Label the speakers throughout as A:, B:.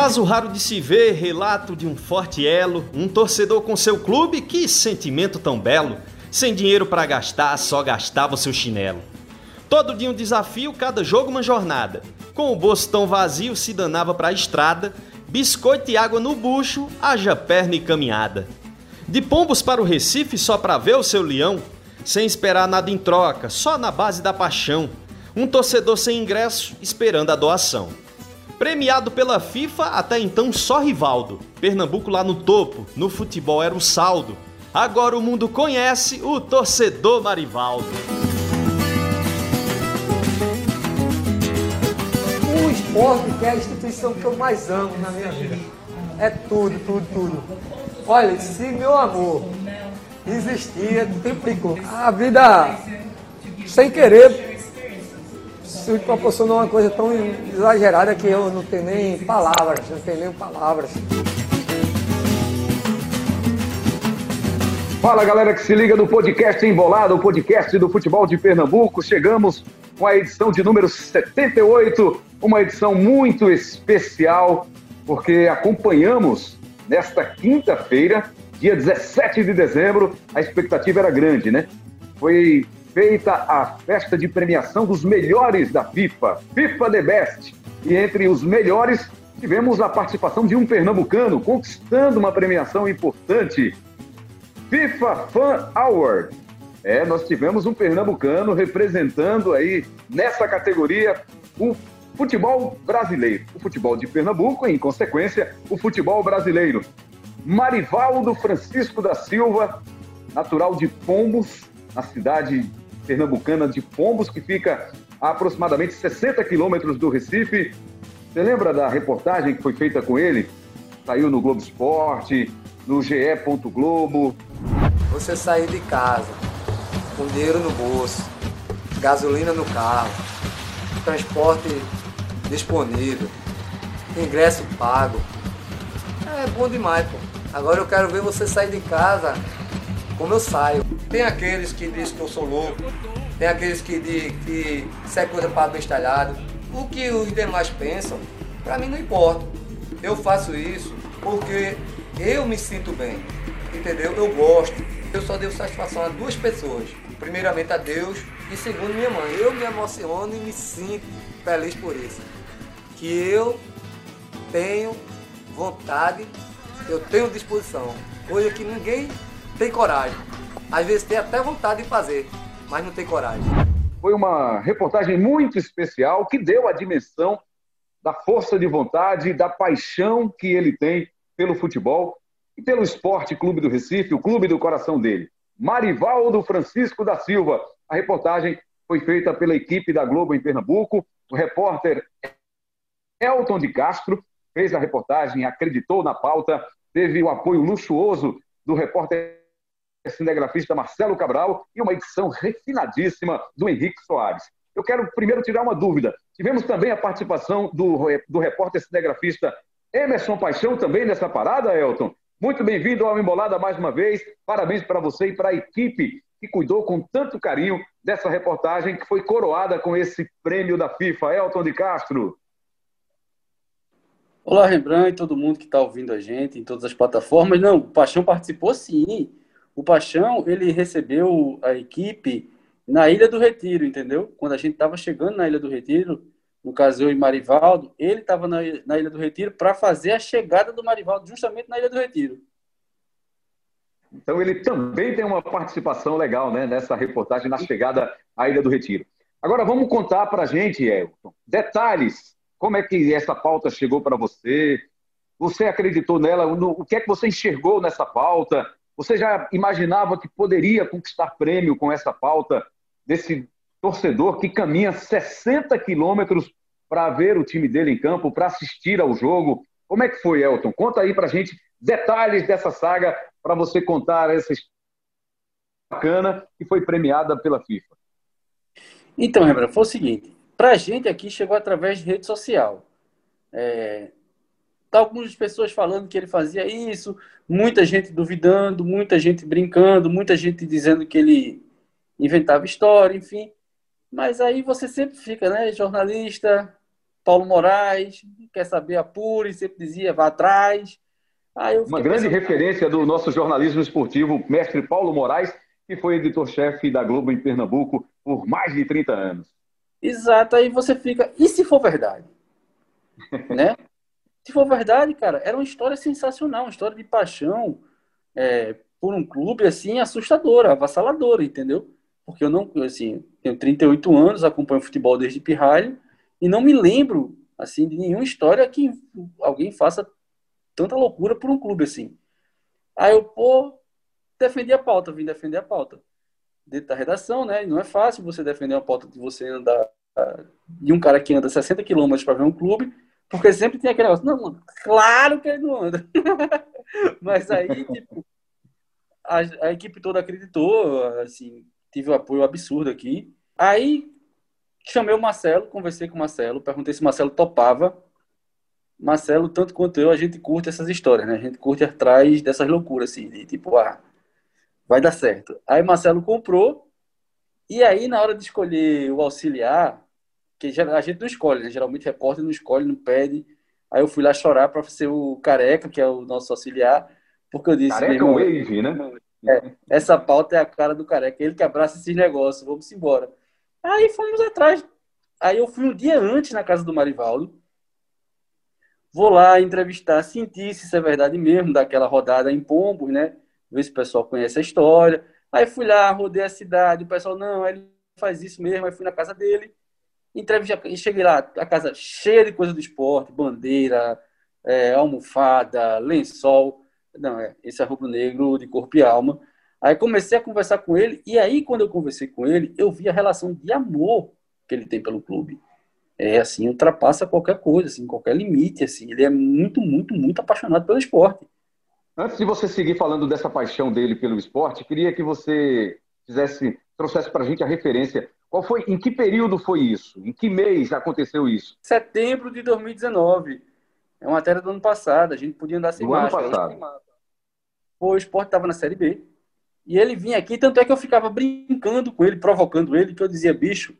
A: Caso raro de se ver, relato de um forte elo, um torcedor com seu clube, que sentimento tão belo. Sem dinheiro para gastar, só gastava o seu chinelo. Todo dia um desafio, cada jogo uma jornada. Com o bolso tão vazio, se danava para a estrada, biscoito e água no bucho, haja perna e caminhada. De Pombos para o Recife só para ver o seu leão, sem esperar nada em troca, só na base da paixão. Um torcedor sem ingresso, esperando a doação. Premiado pela FIFA, até então só Rivaldo. Pernambuco lá no topo, no futebol era o saldo. Agora o mundo conhece o torcedor Marivaldo.
B: O esporte que é a instituição que eu mais amo na minha vida. É tudo, tudo, tudo. Olha, se meu amor existia, triplicou. A vida, sem querer, se proporcionou uma coisa tão exagerada que eu não tenho nem palavras, não tenho nem palavras.
C: Fala galera que se liga no podcast Embolado, o podcast do futebol de Pernambuco. Chegamos com a edição de número 78, uma edição muito especial, porque acompanhamos nesta quinta-feira, dia 17 de dezembro, a expectativa era grande, né? Foi feita a festa de premiação dos melhores da FIFA, FIFA The Best. E entre os melhores, tivemos a participação de um pernambucano conquistando uma premiação importante, FIFA Fan Award. É, nós tivemos um pernambucano representando aí nessa categoria o futebol brasileiro, o futebol de Pernambuco e, em consequência, o futebol brasileiro. Marivaldo Francisco da Silva, natural de Pombos, na cidade pernambucana de Pombos, que fica a aproximadamente 60 quilômetros do Recife. Você lembra da reportagem que foi feita com ele? Saiu no Globo Esporte, no GE. Globo.
B: Você sair de casa com dinheiro no bolso, gasolina no carro, transporte disponível, ingresso pago. É bom demais, pô. Agora eu quero ver você sair de casa como eu saio. Tem aqueles que dizem que eu sou louco, tem aqueles que dizem que isso é coisa para bestalhado. O que os demais pensam, para mim não importa. Eu faço isso porque eu me sinto bem, entendeu? Eu gosto. Eu só devo satisfação a duas pessoas. Primeiramente a Deus e segundo minha mãe. Eu me emociono e me sinto feliz por isso. Que eu tenho vontade, eu tenho disposição. Coisa que ninguém tem coragem. Às vezes tem até vontade de fazer, mas não tem coragem.
C: Foi uma reportagem muito especial que deu a dimensão da força de vontade, da paixão que ele tem pelo futebol e pelo Esporte Clube do Recife, o clube do coração dele. Marivaldo Francisco da Silva. A reportagem foi feita pela equipe da Globo em Pernambuco. O repórter Elton de Castro fez a reportagem, acreditou na pauta, teve o apoio luxuoso do repórter cinegrafista Marcelo Cabral e uma edição refinadíssima do Henrique Soares. Eu quero primeiro tirar uma dúvida. Tivemos também a participação do, do repórter cinegrafista Emerson Paixão também nessa parada, Elton. Muito bem-vindo ao Embolada mais uma vez. Parabéns para você e para a equipe que cuidou com tanto carinho dessa reportagem que foi coroada com esse prêmio da FIFA. Elton de Castro.
D: Olá, Rembrandt e todo mundo que está ouvindo a gente em todas as plataformas. Não, o Paixão participou sim. O Paixão, ele recebeu a equipe na Ilha do Retiro, entendeu? Quando a gente estava chegando na Ilha do Retiro, no caso eu e Marivaldo, ele estava na, na Ilha do Retiro para fazer a chegada do Marivaldo justamente na Ilha do Retiro.
C: Então ele também tem uma participação legal né, nessa reportagem na chegada à Ilha do Retiro. Agora vamos contar para a gente, Elton, detalhes. Como é que essa pauta chegou para você? Você acreditou nela? O que é que você enxergou nessa pauta? Você já imaginava que poderia conquistar prêmio com essa pauta desse torcedor que caminha 60 quilômetros para ver o time dele em campo, para assistir ao jogo? Como é que foi, Elton? Conta aí para gente detalhes dessa saga para você contar essa história bacana que foi premiada pela FIFA.
D: Então, Rembrandt, foi o seguinte: para a gente aqui chegou através de rede social. É, Tá algumas pessoas falando que ele fazia isso, muita gente duvidando, muita gente brincando, muita gente dizendo que ele inventava história, enfim. Mas aí você sempre fica, né? Jornalista, Paulo Moraes, quer saber, apure, sempre dizia, vá atrás.
C: Uma grande pensando... referência do nosso jornalismo esportivo, mestre Paulo Moraes, que foi editor-chefe da Globo em Pernambuco por mais de 30 anos.
D: Exato, aí você fica, e se for verdade? né? Se for verdade, cara, era uma história sensacional, uma história de paixão é, por um clube assim assustadora, avassaladora, entendeu? Porque eu não, assim, tenho 38 anos, acompanho futebol desde pirralho e não me lembro assim de nenhuma história que alguém faça tanta loucura por um clube assim. Aí eu, pô, defendi a pauta, vim defender a pauta. Dentro da redação, né? Não é fácil você defender uma pauta de você andar de um cara que anda 60 quilômetros para ver um clube, porque sempre tem aquele negócio, não, mano, claro que ele não anda. Mas aí, tipo, a, a, equipe toda acreditou, assim, tive um apoio absurdo aqui. Aí chamei o Marcelo, conversei com o Marcelo, perguntei se o Marcelo topava Marcelo, tanto quanto eu, a gente curte essas histórias, né? A gente curte atrás dessas loucuras, assim, de tipo, ah, vai dar certo. Aí Marcelo comprou, e aí na hora de escolher o auxiliar, que a gente não escolhe, né? Geralmente repórter não escolhe, não pede. Aí eu fui lá chorar para ser o Careca, que é o nosso auxiliar, porque eu disse...
C: Careca Wave, né?
D: É, essa pauta é a cara do Careca, ele que abraça esses negócios, vamos embora. Aí fomos atrás. Aí eu fui um dia antes na casa do Marivaldo, Vou lá entrevistar, sentir se isso é verdade mesmo, daquela rodada em Pombos, né? Ver se o pessoal conhece a história. Aí fui lá, rodei a cidade, o pessoal, não, ele faz isso mesmo. Aí fui na casa dele, entrevistei, e cheguei lá, a casa cheia de coisa do esporte, bandeira, é, almofada, lençol. Não, é, esse é rubro-negro de corpo e alma. Aí comecei a conversar com ele, e aí quando eu conversei com ele, eu vi a relação de amor que ele tem pelo clube é assim, ultrapassa qualquer coisa, assim, qualquer limite, assim. Ele é muito, muito, muito apaixonado pelo esporte.
C: Antes de você seguir falando dessa paixão dele pelo esporte, queria que você fizesse, trouxesse para a gente a referência. Qual foi, em que período foi isso? Em que mês aconteceu isso?
D: Setembro de 2019. É uma matéria do ano passado. A gente podia andar sem
C: do máscara. ano passado.
D: O esporte estava na Série B. E ele vinha aqui, tanto é que eu ficava brincando com ele, provocando ele, que eu dizia, bicho,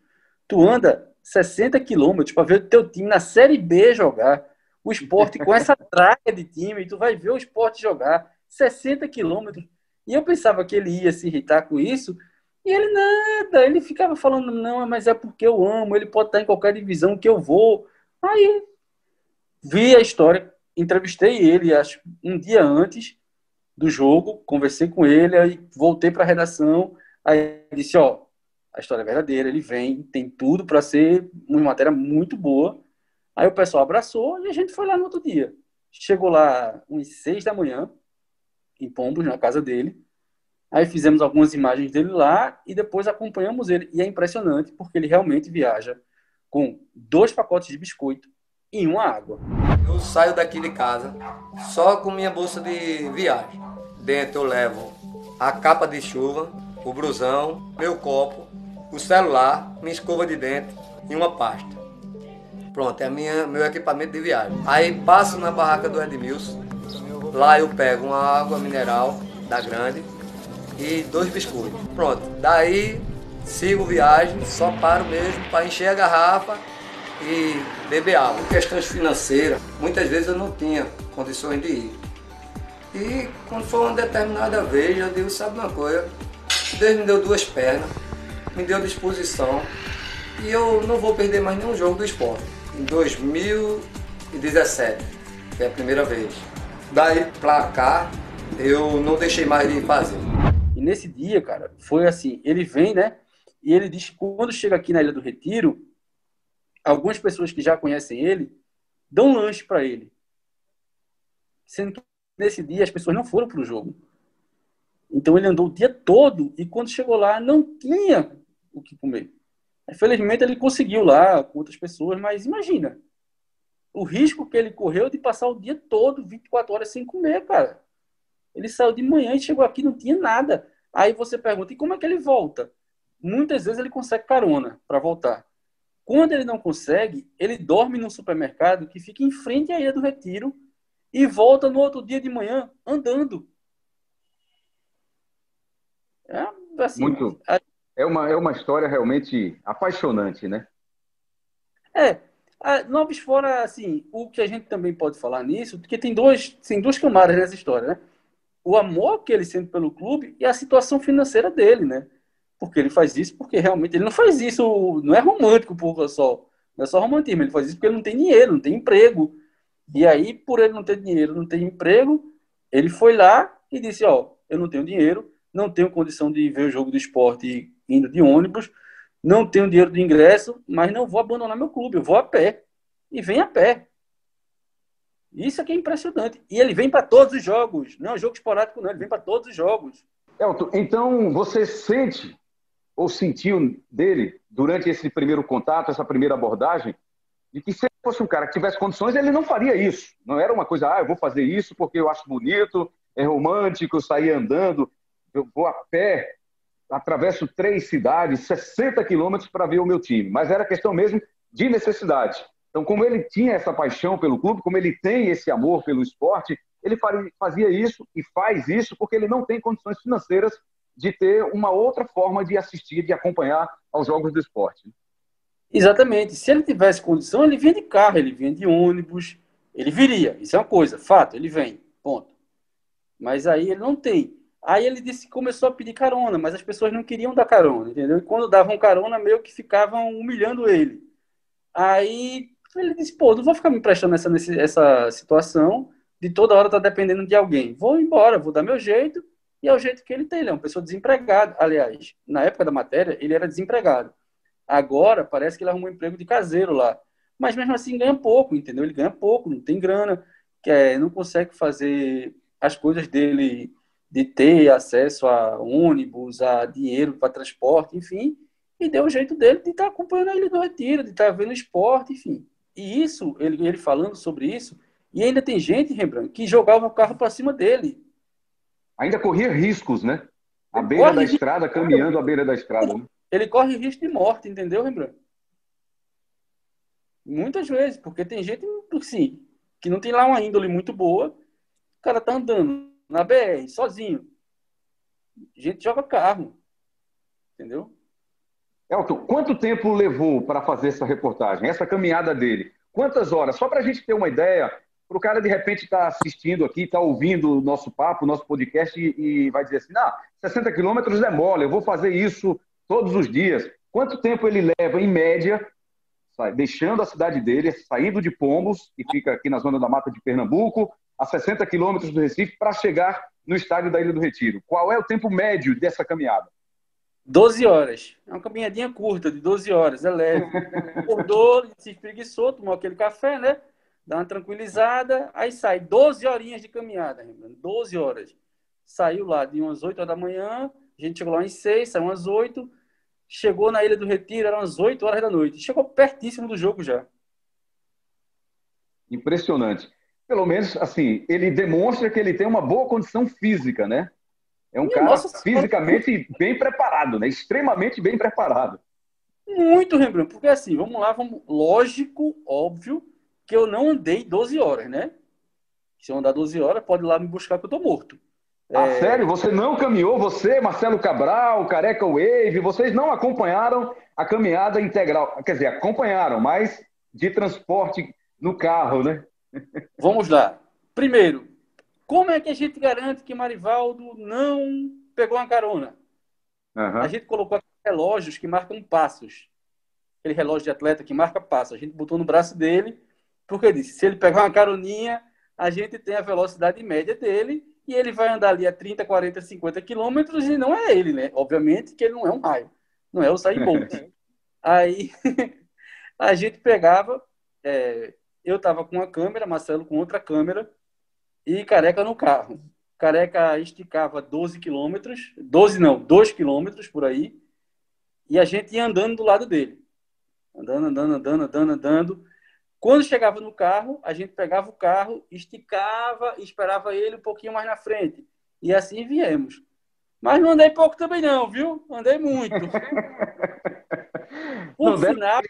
D: tu anda 60 quilômetros para ver o teu time na Série B jogar. O esporte com essa traga de time, tu vai ver o esporte jogar 60 quilômetros. E eu pensava que ele ia se irritar com isso, e ele nada, ele ficava falando, não, mas é porque eu amo, ele pode estar em qualquer divisão que eu vou. Aí vi a história, entrevistei ele, acho, um dia antes do jogo, conversei com ele, aí voltei para a redação, aí disse, ó, a história é verdadeira, ele vem, tem tudo para ser uma matéria muito boa. Aí o pessoal abraçou e a gente foi lá no outro dia. Chegou lá uns seis da manhã, em Pombos, na casa dele. Aí fizemos algumas imagens dele lá e depois acompanhamos ele. E é impressionante porque ele realmente viaja com dois pacotes de biscoito e uma água.
B: Eu saio daqui de casa só com minha bolsa de viagem. Dentro eu levo a capa de chuva, o brusão, meu copo, o celular, minha escova de dente e uma pasta. Pronto, é minha, meu equipamento de viagem. Aí passo na barraca do Edmilson, lá eu pego uma água mineral da grande e dois biscoitos. Pronto, daí sigo viagem, só paro mesmo para encher a garrafa e beber água. Questões financeiras, muitas vezes eu não tinha condições de ir. E quando foi uma determinada vez, eu digo, sabe uma coisa, Deus me deu duas pernas, me deu disposição e eu não vou perder mais nenhum jogo do esporte. Em 2017, foi a primeira vez. Daí pra cá, eu não deixei mais de fazer.
D: E nesse dia, cara, foi assim, ele vem, né? E ele diz que quando chega aqui na Ilha do Retiro, algumas pessoas que já conhecem ele dão lanche para ele. Sendo que nesse dia as pessoas não foram para o jogo. Então ele andou o dia todo e quando chegou lá não tinha o que comer. Infelizmente ele conseguiu lá com outras pessoas, mas imagina o risco que ele correu de passar o dia todo, 24 horas sem comer, cara. Ele saiu de manhã e chegou aqui não tinha nada. Aí você pergunta, e como é que ele volta? Muitas vezes ele consegue carona para voltar. Quando ele não consegue, ele dorme num supermercado que fica em frente à Ilha do Retiro e volta no outro dia de manhã andando.
C: É, assim, Muito. A, é uma, é uma história realmente apaixonante, né?
D: É. A Noves fora, assim, o que a gente também pode falar nisso, porque tem, dois, tem duas camadas nessa história, né? O amor que ele sente pelo clube e a situação financeira dele, né? Porque ele faz isso porque realmente ele não faz isso, não é romântico por só, não é só romantismo, ele faz isso porque ele não tem dinheiro, não tem emprego. E aí, por ele não ter dinheiro, não ter emprego, ele foi lá e disse, ó, eu não tenho dinheiro, não tenho condição de ver o jogo do esporte indo de ônibus, não tenho dinheiro de ingresso, mas não vou abandonar meu clube, eu vou a pé. E vem a pé. Isso aqui é impressionante. E ele vem para todos os jogos. Não é um jogo esporádico, não. Ele vem para todos os jogos.
C: Elton, então você sente ou sentiu dele, durante esse primeiro contato, essa primeira abordagem, de que se ele fosse um cara que tivesse condições, ele não faria isso. Não era uma coisa, ah, eu vou fazer isso porque eu acho bonito, é romântico, sair andando, eu vou a pé atravesso três cidades, 60 quilômetros para ver o meu time. Mas era questão mesmo de necessidade. Então, como ele tinha essa paixão pelo clube, como ele tem esse amor pelo esporte, ele fazia isso e faz isso porque ele não tem condições financeiras de ter uma outra forma de assistir, de acompanhar aos jogos do esporte.
D: Exatamente. Se ele tivesse condição, ele vinha de carro, ele vinha de ônibus, ele viria. Isso é uma coisa, fato, ele vem, ponto. Mas aí ele não tem. Aí ele disse começou a pedir carona, mas as pessoas não queriam dar carona, entendeu? E quando davam carona, meio que ficavam humilhando ele. Aí ele disse, pô, não vou ficar me emprestando essa, essa situação de toda hora estar tá dependendo de alguém. Vou embora, vou dar meu jeito, e é o jeito que ele tem. Ele é uma pessoa desempregada. Aliás, na época da matéria, ele era desempregado. Agora, parece que ele arrumou um emprego de caseiro lá. Mas mesmo assim ganha pouco, entendeu? Ele ganha pouco, não tem grana, quer, não consegue fazer as coisas dele de ter acesso a ônibus, a dinheiro para transporte, enfim, e deu o jeito dele de estar tá acompanhando ele no retiro, de estar tá vendo esporte, enfim. E isso, ele, ele falando sobre isso, e ainda tem gente, Rembrandt, que jogava o carro para cima dele.
C: Ainda corria riscos, né? À beira da estrada, caminhando à beira da estrada. Né?
D: Ele corre risco de morte, entendeu, Rembrandt? Muitas vezes, porque tem gente, sim, que não tem lá uma índole muito boa, o cara tá andando na BR, sozinho. A gente joga carro. Entendeu?
C: Elton, quanto tempo levou para fazer essa reportagem, essa caminhada dele? Quantas horas? Só para a gente ter uma ideia, para o cara de repente estar tá assistindo aqui, estar tá ouvindo o nosso papo, o nosso podcast e, e vai dizer assim: não, 60 quilômetros é mole, eu vou fazer isso todos os dias. Quanto tempo ele leva, em média, deixando a cidade dele, saindo de Pombos, que fica aqui na zona da mata de Pernambuco, a 60 quilômetros do Recife para chegar no estádio da Ilha do Retiro. Qual é o tempo médio dessa caminhada?
D: 12 horas. É uma caminhadinha curta, de 12 horas, é leve. Acordou, se espreguiçou, tomou aquele café, né? Dá uma tranquilizada, aí sai 12 horinhas de caminhada, 12 horas. Saiu lá de umas 8 horas da manhã, a gente chegou lá umas 6, saiu umas 8, chegou na Ilha do Retiro, eram umas 8 horas da noite. Chegou pertíssimo do jogo já.
C: Impressionante pelo menos, assim, ele demonstra que ele tem uma boa condição física, né? É um cara nossa, fisicamente bem preparado, né? Extremamente bem preparado.
D: Muito, Rembrandt, porque assim, vamos lá, vamos... lógico, óbvio, que eu não andei 12 horas, né? Se eu andar 12 horas, pode ir lá me buscar que eu tô morto.
C: Ah, é... sério? Você não caminhou? Você, Marcelo Cabral, Careca Wave, vocês não acompanharam a caminhada integral? Quer dizer, acompanharam, mas de transporte no carro, né?
D: Vamos lá. Primeiro, como é que a gente garante que Marivaldo não pegou uma carona? Uhum. A gente colocou relógios que marcam passos. Aquele relógio de atleta que marca passos. A gente botou no braço dele, porque disse: se ele pegar uma caroninha, a gente tem a velocidade média dele e ele vai andar ali a 30, 40, 50 quilômetros e não é ele, né? Obviamente que ele não é um raio, não é o Saí Bolt. Aí a gente pegava, é, eu estava com uma câmera, Marcelo com outra câmera e Careca no carro. Careca esticava 12 quilômetros, 12 não, 2 quilômetros por aí, e a gente ia andando do lado dele. Andando, andando, andando, andando, andando. Quando chegava no carro, a gente pegava o carro, esticava e esperava ele um pouquinho mais na frente. E assim viemos. Mas não andei pouco também não, viu? Andei muito.
C: Por não final,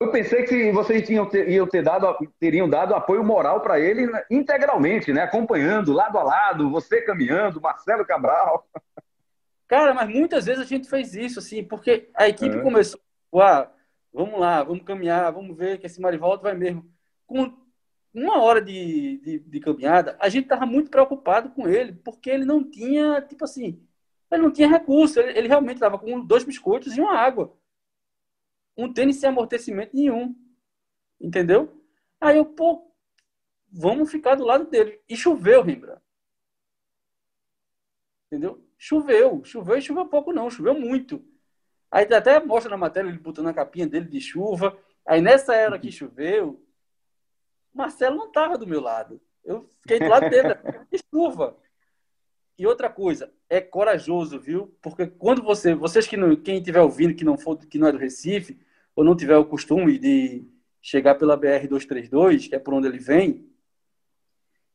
C: eu pensei que vocês tinham ter, iam ter dado, teriam dado apoio moral para ele integralmente, né? Acompanhando lado a lado, você caminhando, Marcelo Cabral.
D: Cara, mas muitas vezes a gente fez isso, assim, porque a equipe é. começou a vamos lá, vamos caminhar, vamos ver que esse Marivaldo vai mesmo. Com uma hora de, de, de caminhada, a gente estava muito preocupado com ele, porque ele não tinha, tipo assim, ele não tinha recurso, ele, ele realmente estava com dois biscoitos e uma água. Um tênis sem amortecimento nenhum. Entendeu? Aí eu, pô, vamos ficar do lado dele. E choveu, Rembrandt. Entendeu? Choveu. Choveu e choveu pouco, não. Choveu muito. Aí até mostra na matéria ele botando a capinha dele de chuva. Aí nessa era que choveu, Marcelo não estava do meu lado. Eu fiquei do lado dele, de chuva. E outra coisa, é corajoso, viu? Porque quando você, vocês que não, quem estiver ouvindo que não for, que não é do Recife, ou não tiver o costume de chegar pela BR 232, que é por onde ele vem,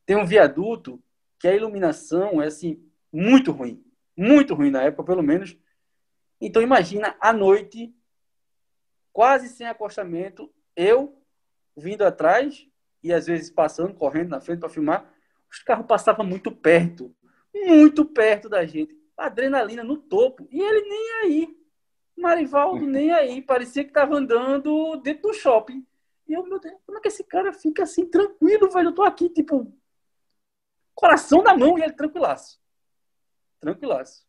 D: tem um viaduto que a iluminação é assim muito ruim, muito ruim na época, pelo menos. Então imagina à noite, quase sem acostamento, eu vindo atrás e às vezes passando, correndo na frente para filmar, os carros passavam muito perto, muito perto da gente, adrenalina no topo, e ele nem aí. Marivaldo nem aí, parecia que estava andando dentro do shopping. E eu, meu Deus, como é que esse cara fica assim tranquilo, velho? Eu tô aqui, tipo, coração na mão e ele tranquilaço. Tranquilaço.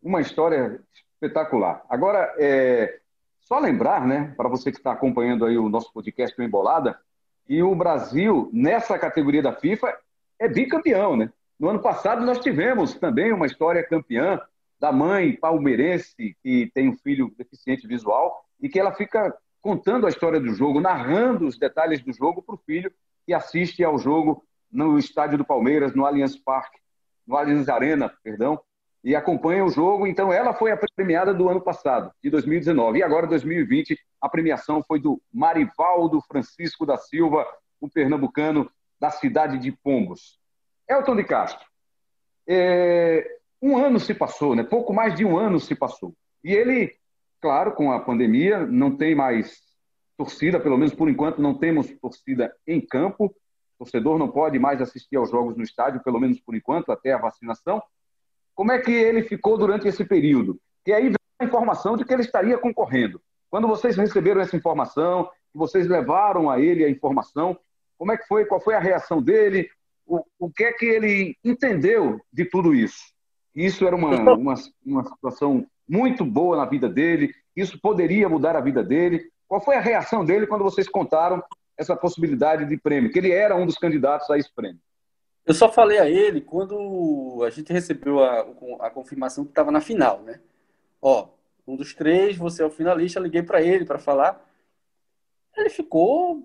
C: Uma história espetacular. Agora, é, só lembrar, né, para você que está acompanhando aí o nosso podcast o Embolada, que o Brasil, nessa categoria da FIFA, é bicampeão, né? No ano passado nós tivemos também uma história campeã da mãe palmeirense que tem um filho deficiente visual e que ela fica contando a história do jogo, narrando os detalhes do jogo para o filho que assiste ao jogo no estádio do Palmeiras, no Allianz Parque, no Allianz Arena, perdão, e acompanha o jogo. Então, ela foi a premiada do ano passado, de 2019. E agora, 2020, a premiação foi do Marivaldo Francisco da Silva, um pernambucano da cidade de Pombos. Elton de Castro, é, um ano se passou, né? pouco mais de um ano se passou. E ele, claro, com a pandemia, não tem mais torcida, pelo menos por enquanto não temos torcida em campo. O torcedor não pode mais assistir aos jogos no estádio, pelo menos por enquanto, até a vacinação. Como é que ele ficou durante esse período? E aí veio a informação de que ele estaria concorrendo. Quando vocês receberam essa informação, vocês levaram a ele a informação, como é que foi? Qual foi a reação dele? O, o que é que ele entendeu de tudo isso? Isso era uma, uma, uma situação muito boa na vida dele, isso poderia mudar a vida dele. Qual foi a reação dele quando vocês contaram essa possibilidade de prêmio, que ele era um dos candidatos a esse prêmio?
D: Eu só falei a ele quando a gente recebeu a, a confirmação que estava na final, né? Ó, um dos três, você é o finalista, liguei para ele para falar. Ele ficou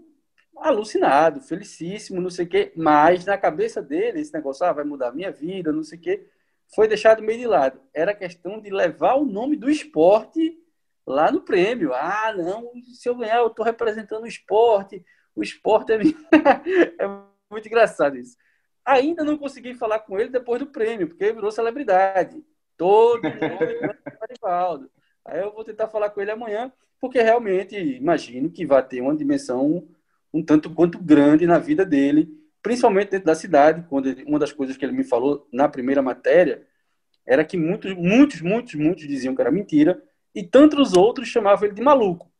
D: alucinado, felicíssimo, não sei o quê, mas na cabeça dele, esse negócio, ah, vai mudar a minha vida, não sei o quê, foi deixado meio de lado. Era questão de levar o nome do esporte lá no prêmio. Ah, não, se eu ganhar, eu estou representando o esporte, o esporte é, é muito engraçado isso. Ainda não consegui falar com ele depois do prêmio, porque ele virou celebridade. Todo mundo Marivaldo. Aí eu vou tentar falar com ele amanhã, porque realmente imagino que vai ter uma dimensão um tanto quanto grande na vida dele, principalmente dentro da cidade, quando uma das coisas que ele me falou na primeira matéria era que muitos, muitos, muitos, muitos diziam que era mentira, e tantos outros chamavam ele de maluco.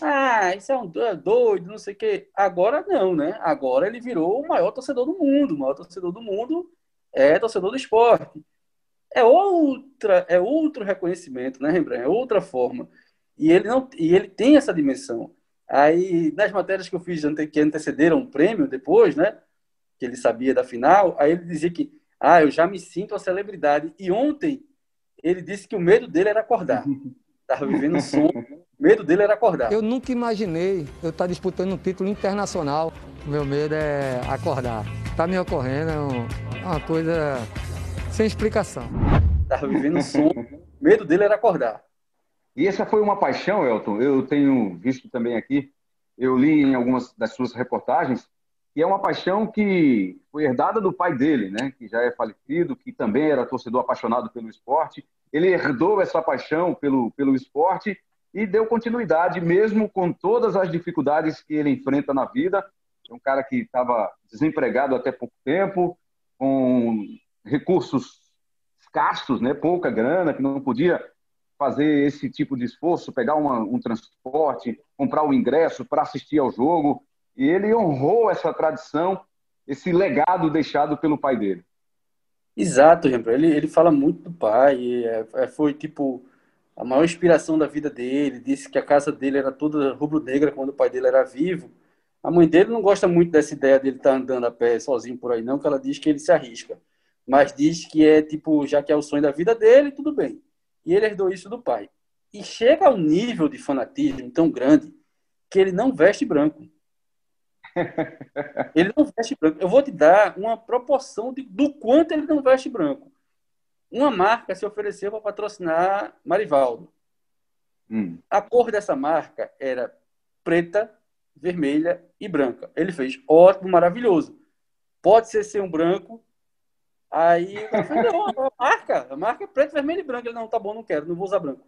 D: Ah, isso é um é doido, não sei o quê. Agora não, né? Agora ele virou o maior torcedor do mundo. O maior torcedor do mundo é torcedor do esporte. É outra, é outro reconhecimento, né, Rembrandt? É outra forma. E ele não, e ele tem essa dimensão. Aí, nas matérias que eu fiz que antecederam o prêmio depois, né, que ele sabia da final, aí ele dizia que, ah, eu já me sinto a celebridade. E ontem ele disse que o medo dele era acordar. Estava vivendo um sonho medo dele era acordar.
B: Eu nunca imaginei eu estar disputando um título internacional. O meu medo é acordar. Está me ocorrendo, é uma coisa sem explicação.
D: Estava vivendo um sonho, medo dele era acordar.
C: E essa foi uma paixão, Elton. Eu tenho visto também aqui, eu li em algumas das suas reportagens, que é uma paixão que foi herdada do pai dele, né? que já é falecido, que também era torcedor apaixonado pelo esporte. Ele herdou essa paixão pelo, pelo esporte e deu continuidade, mesmo com todas as dificuldades que ele enfrenta na vida. É um cara que estava desempregado até pouco tempo, com recursos escassos, né, pouca grana, que não podia fazer esse tipo de esforço, pegar uma, um transporte, comprar o um ingresso para assistir ao jogo. E ele honrou essa tradição, esse legado deixado pelo pai dele.
D: Exato, Ele, ele fala muito do pai. É, é, foi tipo a maior inspiração da vida dele. Disse que a casa dele era toda rubro-negra quando o pai dele era vivo. A mãe dele não gosta muito dessa ideia dele estar tá andando a pé sozinho por aí, não, que ela diz que ele se arrisca. Mas diz que é tipo, já que é o sonho da vida dele, tudo bem. E ele herdou isso do pai. E chega a um nível de fanatismo tão grande que ele não veste branco. ele não veste branco. Eu vou te dar uma proporção de, do quanto ele não veste branco. Uma marca se ofereceu para patrocinar Marivaldo. Hum. A cor dessa marca era preta, vermelha e branca. Ele fez ótimo, maravilhoso. Pode ser ser um branco. Aí eu falei, não, marca, marca é preto, vermelho e branco. Ele, não, tá bom, não quero, não vou usar branco.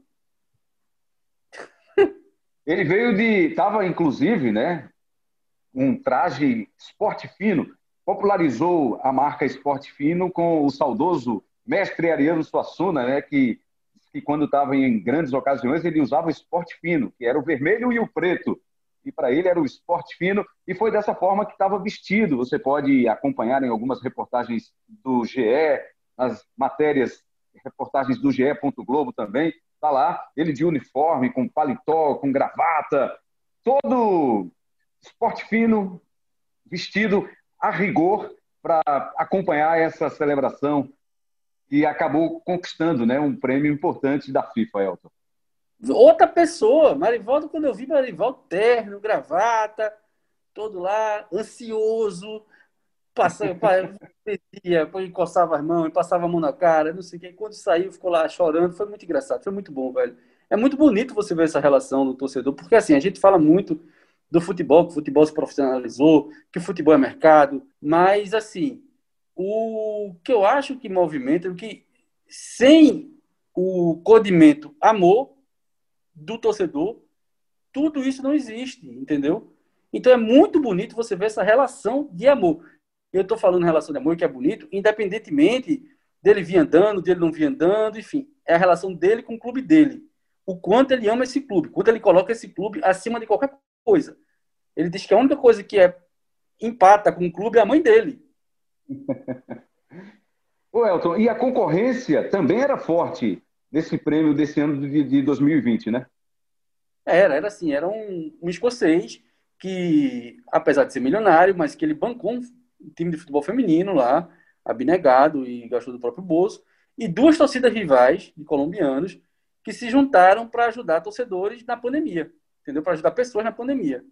C: Ele veio de. Tava, inclusive, né? Um traje esporte fino. Popularizou a marca esporte fino com o saudoso mestre Ariano Suassuna, né? Que, que quando estava em grandes ocasiões ele usava o esporte fino, que era o vermelho e o preto e para ele era o esporte fino, e foi dessa forma que estava vestido. Você pode acompanhar em algumas reportagens do GE, nas matérias, reportagens do GE. Globo também, está lá, ele de uniforme, com paletó, com gravata, todo esporte fino, vestido a rigor para acompanhar essa celebração que acabou conquistando né, um prêmio importante da FIFA, Elton
D: outra pessoa. Marivaldo, quando eu vi Marivaldo terno, gravata, todo lá, ansioso, passando, pedia, encostava as mãos, passava a mão na cara, não sei o que. Quando saiu, ficou lá chorando. Foi muito engraçado, foi muito bom, velho. É muito bonito você ver essa relação do torcedor, porque assim, a gente fala muito do futebol, que o futebol se profissionalizou, que o futebol é mercado, mas assim, o que eu acho que movimenta é que sem o codimento amor, do torcedor, tudo isso não existe, entendeu? Então é muito bonito você ver essa relação de amor. Eu estou falando relação de amor que é bonito, independentemente dele vir andando, dele não vir andando, enfim, é a relação dele com o clube dele. O quanto ele ama esse clube, quanto ele coloca esse clube acima de qualquer coisa. Ele diz que a única coisa que é empata com o clube é a mãe dele.
C: Ô Elton, e a concorrência também era forte nesse prêmio desse ano de, de 2020, né?
D: Era, era assim, era um, um, escocês que, apesar de ser milionário, mas que ele bancou um time de futebol feminino lá, abnegado e gastou do próprio bolso, e duas torcidas rivais de colombianos que se juntaram para ajudar torcedores na pandemia, entendeu? Para ajudar pessoas na pandemia.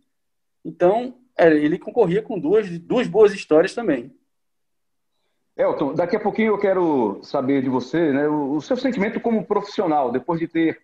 D: Então, ele concorria com duas, duas boas histórias também.
C: Elton, daqui a pouquinho eu quero saber de você né, o, o seu sentimento como profissional, depois de ter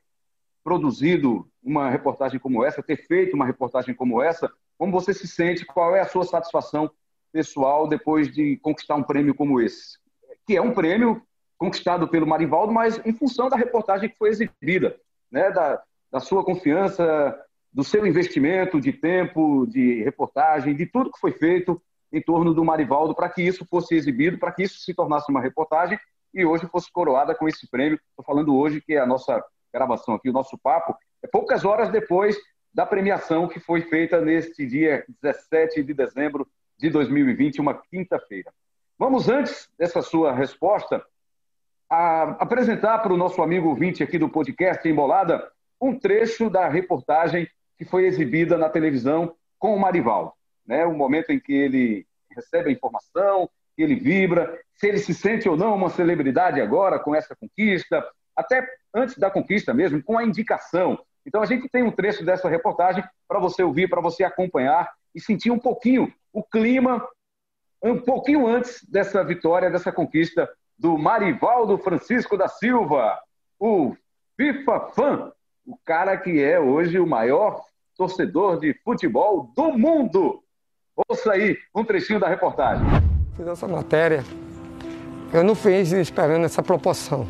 C: produzido uma reportagem como essa, ter feito uma reportagem como essa, como você se sente, qual é a sua satisfação pessoal depois de conquistar um prêmio como esse? Que é um prêmio conquistado pelo Marivaldo, mas em função da reportagem que foi exibida, né, da, da sua confiança, do seu investimento de tempo, de reportagem, de tudo que foi feito em torno do Marivaldo para que isso fosse exibido, para que isso se tornasse uma reportagem e hoje fosse coroada com esse prêmio. Estou falando hoje que é a nossa gravação aqui, o nosso papo, é poucas horas depois da premiação que foi feita neste dia 17 de dezembro de 2020, uma quinta-feira. Vamos, antes dessa sua resposta, apresentar para o nosso amigo ouvinte aqui do podcast Embolada um trecho da reportagem que foi exibida na televisão com o Marivaldo né? o momento em que ele recebe a informação, ele vibra, se ele se sente ou não uma celebridade agora com essa conquista, até antes da conquista mesmo, com a indicação. Então a gente tem um trecho dessa reportagem para você ouvir, para você acompanhar e sentir um pouquinho o clima, um pouquinho antes dessa vitória, dessa conquista do Marivaldo Francisco da Silva, o FIFA Fan, o cara que é hoje o maior torcedor de futebol do mundo. Ouça aí um trechinho da reportagem.
E: Fiz essa matéria, eu não fiz esperando essa proporção.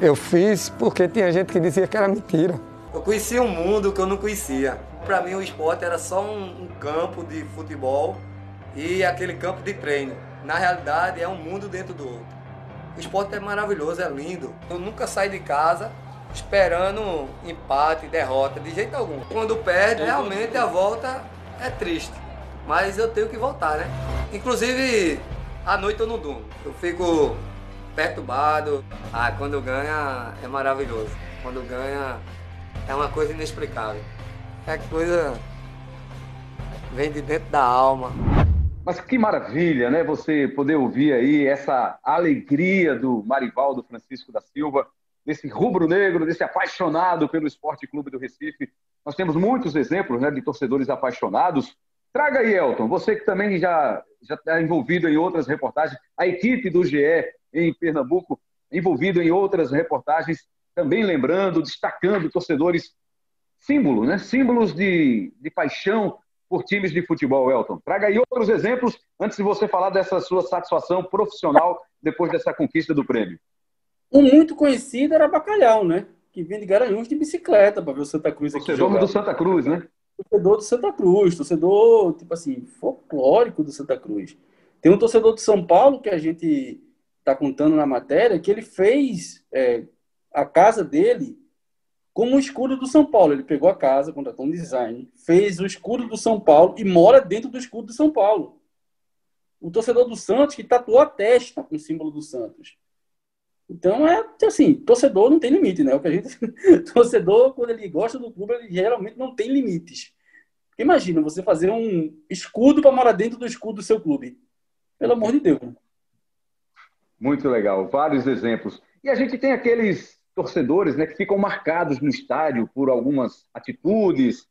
E: Eu fiz porque tinha gente que dizia que era mentira.
B: Eu conhecia um mundo que eu não conhecia. Para mim, o esporte era só um, um campo de futebol e aquele campo de treino. Na realidade, é um mundo dentro do outro. O esporte é maravilhoso, é lindo. Eu nunca saí de casa esperando empate, derrota, de jeito algum. Quando perde, realmente a volta é triste. Mas eu tenho que voltar, né? Inclusive, à noite eu não durmo. Eu fico perturbado. Ah, quando ganha é maravilhoso. Quando ganha é uma coisa inexplicável. É coisa vem de dentro da alma.
C: Mas que maravilha, né? Você poder ouvir aí essa alegria do Marivaldo Francisco da Silva, desse rubro-negro, desse apaixonado pelo Esporte Clube do Recife. Nós temos muitos exemplos né, de torcedores apaixonados. Traga aí, Elton, você que também já está envolvido em outras reportagens, a equipe do GE em Pernambuco, envolvido em outras reportagens, também lembrando, destacando torcedores símbolos, né? símbolos de, de paixão por times de futebol, Elton. Traga aí outros exemplos antes de você falar dessa sua satisfação profissional depois dessa conquista do prêmio.
D: Um muito conhecido era Bacalhau, né? Que vinha de Garanhuns de bicicleta para ver o Santa Cruz aqui.
C: Torcedor jogar. do Santa Cruz, né?
D: Torcedor do Santa Cruz, torcedor, tipo assim, folclórico do Santa Cruz. Tem um torcedor de São Paulo que a gente está contando na matéria que ele fez é, a casa dele como o escudo do São Paulo. Ele pegou a casa, contratou um design, fez o escudo do São Paulo e mora dentro do escudo do São Paulo. O torcedor do Santos que tatuou a testa com o símbolo do Santos. Então é assim, torcedor não tem limite, né? O que a gente torcedor quando ele gosta do clube, ele geralmente não tem limites. Imagina você fazer um escudo para morar dentro do escudo do seu clube. Pelo amor de Deus.
C: Muito legal, vários exemplos. E a gente tem aqueles torcedores né, que ficam marcados no estádio por algumas atitudes.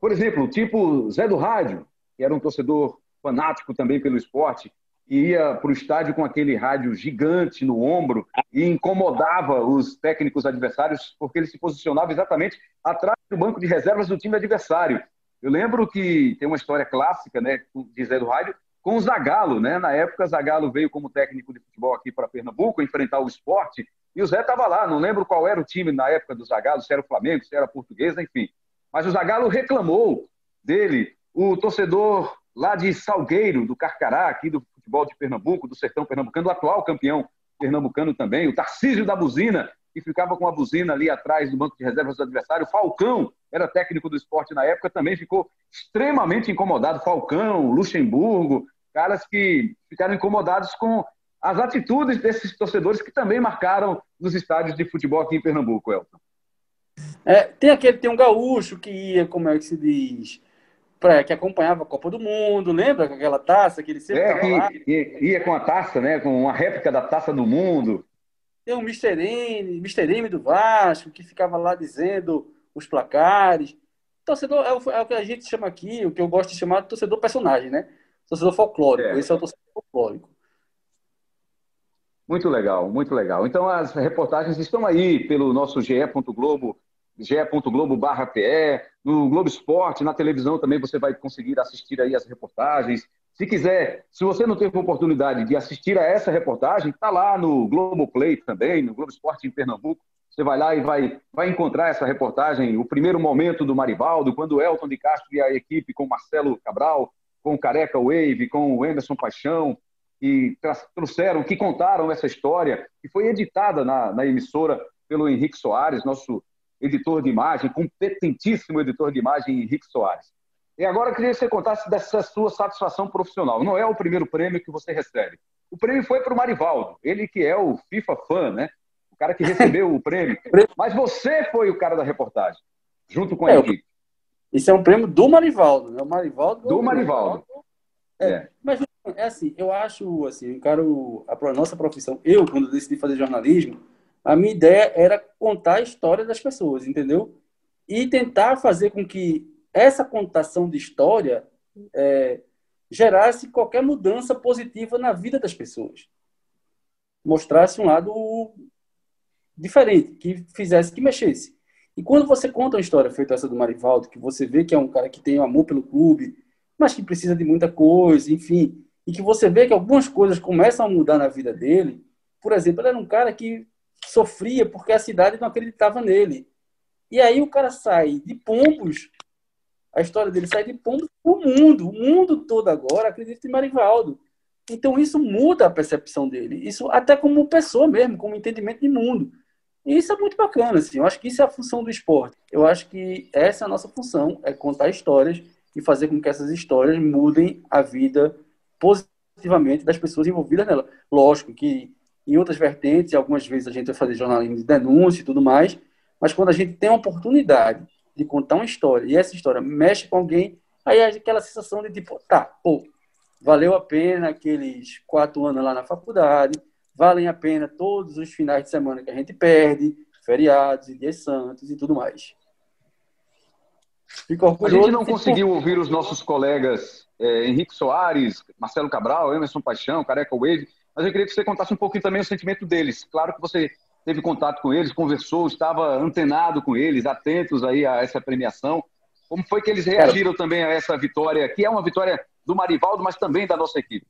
C: Por exemplo, tipo Zé do Rádio, que era um torcedor fanático também pelo esporte, ia para o estádio com aquele rádio gigante no ombro e incomodava os técnicos adversários porque ele se posicionava exatamente atrás do banco de reservas do time adversário. Eu lembro que tem uma história clássica né, de Zé do Rádio com o Zagallo. Né? Na época, Zagallo veio como técnico de futebol aqui para Pernambuco enfrentar o esporte e o Zé estava lá, não lembro qual era o time na época do Zagallo, se era o Flamengo, se era Portuguesa, enfim. Mas o Zagallo reclamou dele, o torcedor lá de Salgueiro, do Carcará, aqui do futebol de Pernambuco, do sertão pernambucano, o atual campeão pernambucano também, o Tarcísio da Buzina, que ficava com a buzina ali atrás do banco de reservas do adversário. Falcão era técnico do esporte na época, também ficou extremamente incomodado. Falcão, Luxemburgo, caras que ficaram incomodados com as atitudes desses torcedores que também marcaram nos estádios de futebol aqui em Pernambuco, Elton.
D: É, tem aquele, tem um gaúcho que ia, como é que se diz, pra, que acompanhava a Copa do Mundo, lembra aquela taça que ele sempre
C: é, que, ia, ia com a taça, né, com uma réplica da taça do mundo.
D: Tem o Mr. M, Mr. M do Vasco, que ficava lá dizendo os placares. Torcedor é o, é o, que a gente chama aqui, o que eu gosto de chamar de torcedor personagem, né? Torcedor folclórico. É. Esse é o torcedor folclórico.
C: Muito legal, muito legal. Então as reportagens estão aí pelo nosso ge.globo, ge.globo barra PE, no Globo Esporte, na televisão também você vai conseguir assistir aí as reportagens. Se quiser, se você não teve oportunidade de assistir a essa reportagem, está lá no Globo Play também, no Globo Esporte em Pernambuco. Você vai lá e vai, vai encontrar essa reportagem, o primeiro momento do Maribaldo, quando Elton de Castro e a equipe com Marcelo Cabral, com Careca Wave, com o Emerson Paixão, que trouxeram, que contaram essa história, que foi editada na, na emissora pelo Henrique Soares, nosso editor de imagem, competentíssimo editor de imagem, Henrique Soares. E agora eu queria que você contasse dessa sua satisfação profissional. Não é o primeiro prêmio que você recebe. O prêmio foi para o Marivaldo, ele que é o FIFA fã, né? O cara que recebeu o prêmio. Mas você foi o cara da reportagem, junto com a é, equipe.
D: Isso é um prêmio do Marivaldo, né? O Marivaldo.
C: Do Marivaldo.
D: É, é. Mas é assim, eu acho, assim, eu quero a nossa profissão. Eu, quando decidi fazer jornalismo, a minha ideia era contar a história das pessoas, entendeu? E tentar fazer com que essa contação de história é, gerasse qualquer mudança positiva na vida das pessoas. Mostrasse um lado diferente, que fizesse, que mexesse. E quando você conta uma história feita essa do Marivaldo, que você vê que é um cara que tem amor pelo clube, mas que precisa de muita coisa, enfim, e que você vê que algumas coisas começam a mudar na vida dele. Por exemplo, ele era um cara que sofria porque a cidade não acreditava nele. E aí o cara sai de Pombos, a história dele sai de Pombos o mundo. O mundo todo agora acredita em Marivaldo. Então isso muda a percepção dele. Isso até como pessoa mesmo, como entendimento de mundo. E isso é muito bacana, assim. Eu acho que isso é a função do esporte. Eu acho que essa é a nossa função, é contar histórias e fazer com que essas histórias mudem a vida positivamente das pessoas envolvidas nela. Lógico que em outras vertentes, algumas vezes a gente vai fazer jornalismo de denúncia e tudo mais, mas quando a gente tem a oportunidade de contar uma história e essa história mexe com alguém, aí é aquela sensação de tipo, tá, pô, valeu a pena aqueles quatro anos lá na faculdade, valem a pena todos os finais de semana que a gente perde, feriados e dias santos e tudo mais.
C: Fico a gente não conseguiu ouvir os nossos colegas é, Henrique Soares, Marcelo Cabral, Emerson Paixão, Careca Wade, mas eu queria que você contasse um pouquinho também o sentimento deles. Claro que você teve contato com eles, conversou, estava antenado com eles, atentos aí a essa premiação. Como foi que eles reagiram também a essa vitória, que é uma vitória do Marivaldo, mas também da nossa equipe?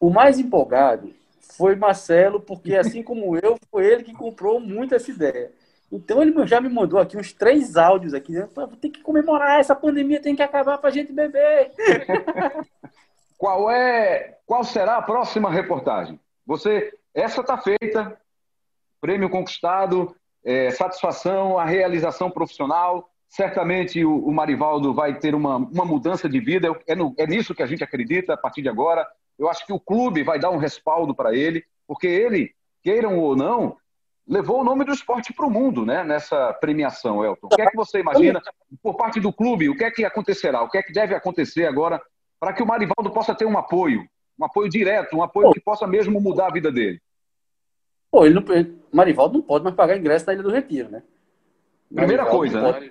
D: O mais empolgado foi Marcelo, porque assim como eu, foi ele que comprou muito essa ideia. Então ele já me mandou aqui uns três áudios aqui, né? Tem que comemorar, essa pandemia tem que acabar para a gente beber.
C: qual é, qual será a próxima reportagem? Você, essa está feita, prêmio conquistado, é, satisfação, a realização profissional. Certamente o, o, Marivaldo vai ter uma, uma mudança de vida. É, no, é nisso que a gente acredita a partir de agora. Eu acho que o clube vai dar um respaldo para ele, porque ele, queiram ou não, levou o nome do esporte para o mundo, né? Nessa premiação, Elton. O que é que você imagina por parte do clube? O que é que acontecerá? O que é que deve acontecer agora para que o Marivaldo possa ter um apoio, um apoio direto, um apoio que possa mesmo mudar a vida dele?
D: Pô, ele não, Marivaldo não pode mais pagar ingresso na Ilha do Retiro, né?
C: Primeira coisa, né?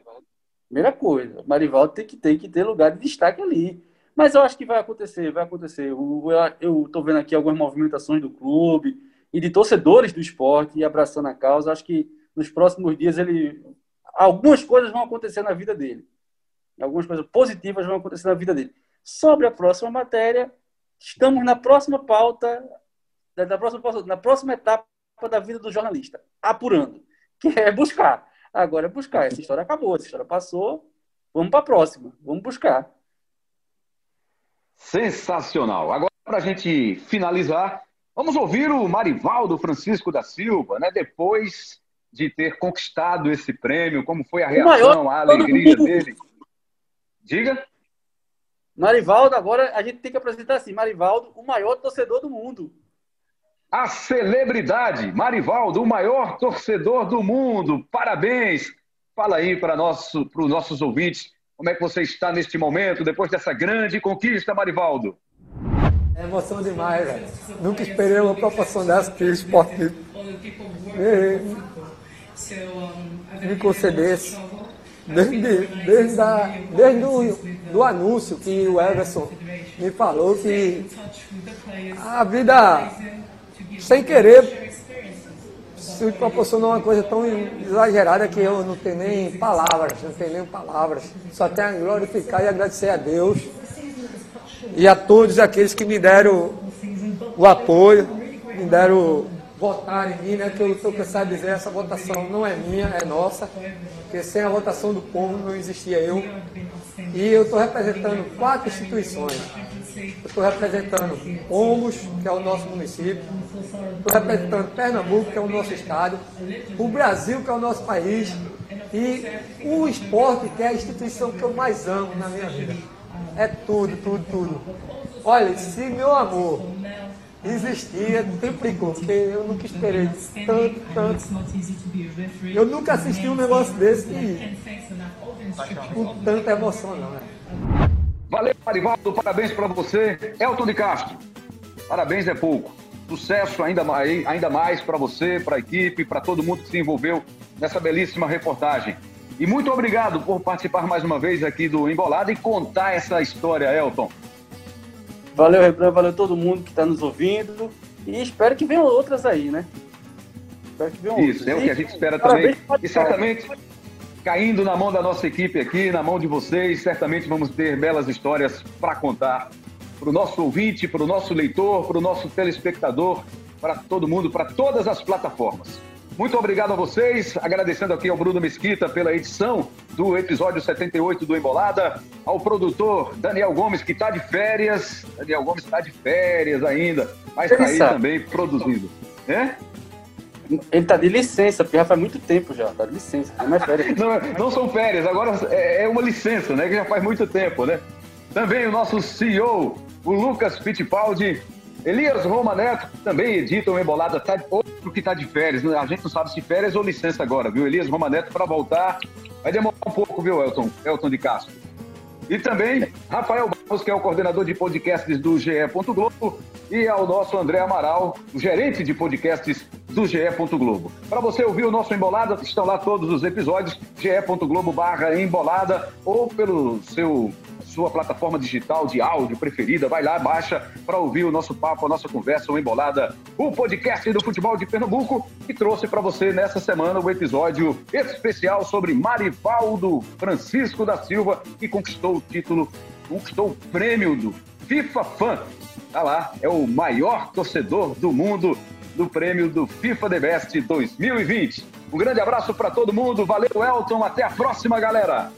D: Primeira coisa, Marivaldo tem que, tem que ter lugar de destaque ali. Mas eu acho que vai acontecer, vai acontecer. Eu estou vendo aqui algumas movimentações do clube e de torcedores do esporte e abraçando a causa. Acho que nos próximos dias ele algumas coisas vão acontecer na vida dele. Algumas coisas positivas vão acontecer na vida dele. Sobre a próxima matéria, estamos na próxima pauta, na próxima, na próxima etapa da vida do jornalista, apurando, que é buscar. Agora é buscar. Essa história acabou, essa história passou. Vamos para a próxima, vamos buscar.
C: Sensacional. Agora, para a gente finalizar, vamos ouvir o Marivaldo Francisco da Silva, né? Depois de ter conquistado esse prêmio, como foi a reação, a alegria dele. Diga.
D: Marivaldo, agora a gente tem que apresentar assim: Marivaldo, o maior torcedor do mundo.
C: A celebridade, Marivaldo, o maior torcedor do mundo. Parabéns! Fala aí para nosso, os nossos ouvintes como é que você está neste momento, depois dessa grande conquista, Marivaldo?
E: É emoção demais, velho. Nunca esperei uma proporção dessa que o esporte me, me, me concedesse. Desde, desde, a, desde o do anúncio que o Everson me falou que a vida, sem querer, se proporcionou uma coisa tão exagerada que eu não tenho nem palavras, não tenho nem palavras. Só tenho a glorificar e agradecer a Deus e a todos aqueles que me deram o apoio, me deram votar em mim, né? Que eu estou cansado de dizer, essa votação não é minha, é nossa, porque sem a votação do povo não existia eu. E eu estou representando quatro instituições estou representando Pombos, que é o nosso município, estou representando Pernambuco, que é o nosso estado, o Brasil, que é o nosso país, e o esporte, que é a instituição que eu mais amo na minha vida. É tudo, tudo, tudo. Olha, se meu amor existia, triplicou, porque eu nunca esperei tanto, tanto. Eu nunca assisti um negócio desse com tanta emoção, não, né?
C: Valeu, Marivaldo, parabéns para você. Elton de Castro, parabéns é pouco. Sucesso ainda mais, ainda mais para você, para a equipe, para todo mundo que se envolveu nessa belíssima reportagem. E muito obrigado por participar mais uma vez aqui do Embolada e contar essa história, Elton.
D: Valeu, Rebran, valeu todo mundo que está nos ouvindo. E espero que venham outras aí, né?
C: Espero que venham Isso, outras. é o que a gente espera também. E certamente caindo na mão da nossa equipe aqui, na mão de vocês. Certamente vamos ter belas histórias para contar para o nosso ouvinte, para o nosso leitor, para o nosso telespectador, para todo mundo, para todas as plataformas. Muito obrigado a vocês, agradecendo aqui ao Bruno Mesquita pela edição do episódio 78 do Embolada, ao produtor Daniel Gomes, que está de férias. Daniel Gomes está de férias ainda, mas está aí também produzindo. É?
D: Ele tá de licença, porque já faz muito tempo já, tá de licença, não é férias.
C: não, não são férias, agora é, é uma licença, né? Que já faz muito tempo, né? Também o nosso CEO, o Lucas Fittipaldi, Elias Roma Neto, também edita o Embolada, tá, outro que tá de férias, né? a gente não sabe se férias ou licença agora, viu? Elias Roma Neto para voltar, vai demorar um pouco, viu, Elton? Elton de Castro. E também Rafael Barros, que é o coordenador de podcasts do GE. Globo, e ao nosso André Amaral, o gerente de podcasts do GE. Globo. Para você ouvir o nosso Embolada, estão lá todos os episódios, ge.globo barra embolada, ou pelo seu sua plataforma digital de áudio preferida. Vai lá, baixa para ouvir o nosso papo, a nossa conversa, o Embolada, o podcast do futebol de Pernambuco, que trouxe para você nessa semana o um episódio especial sobre Marivaldo Francisco da Silva, que conquistou o título, conquistou o prêmio do FIFA Fan. Tá lá, é o maior torcedor do mundo do prêmio do FIFA The Best 2020. Um grande abraço para todo mundo, valeu Elton, até a próxima, galera!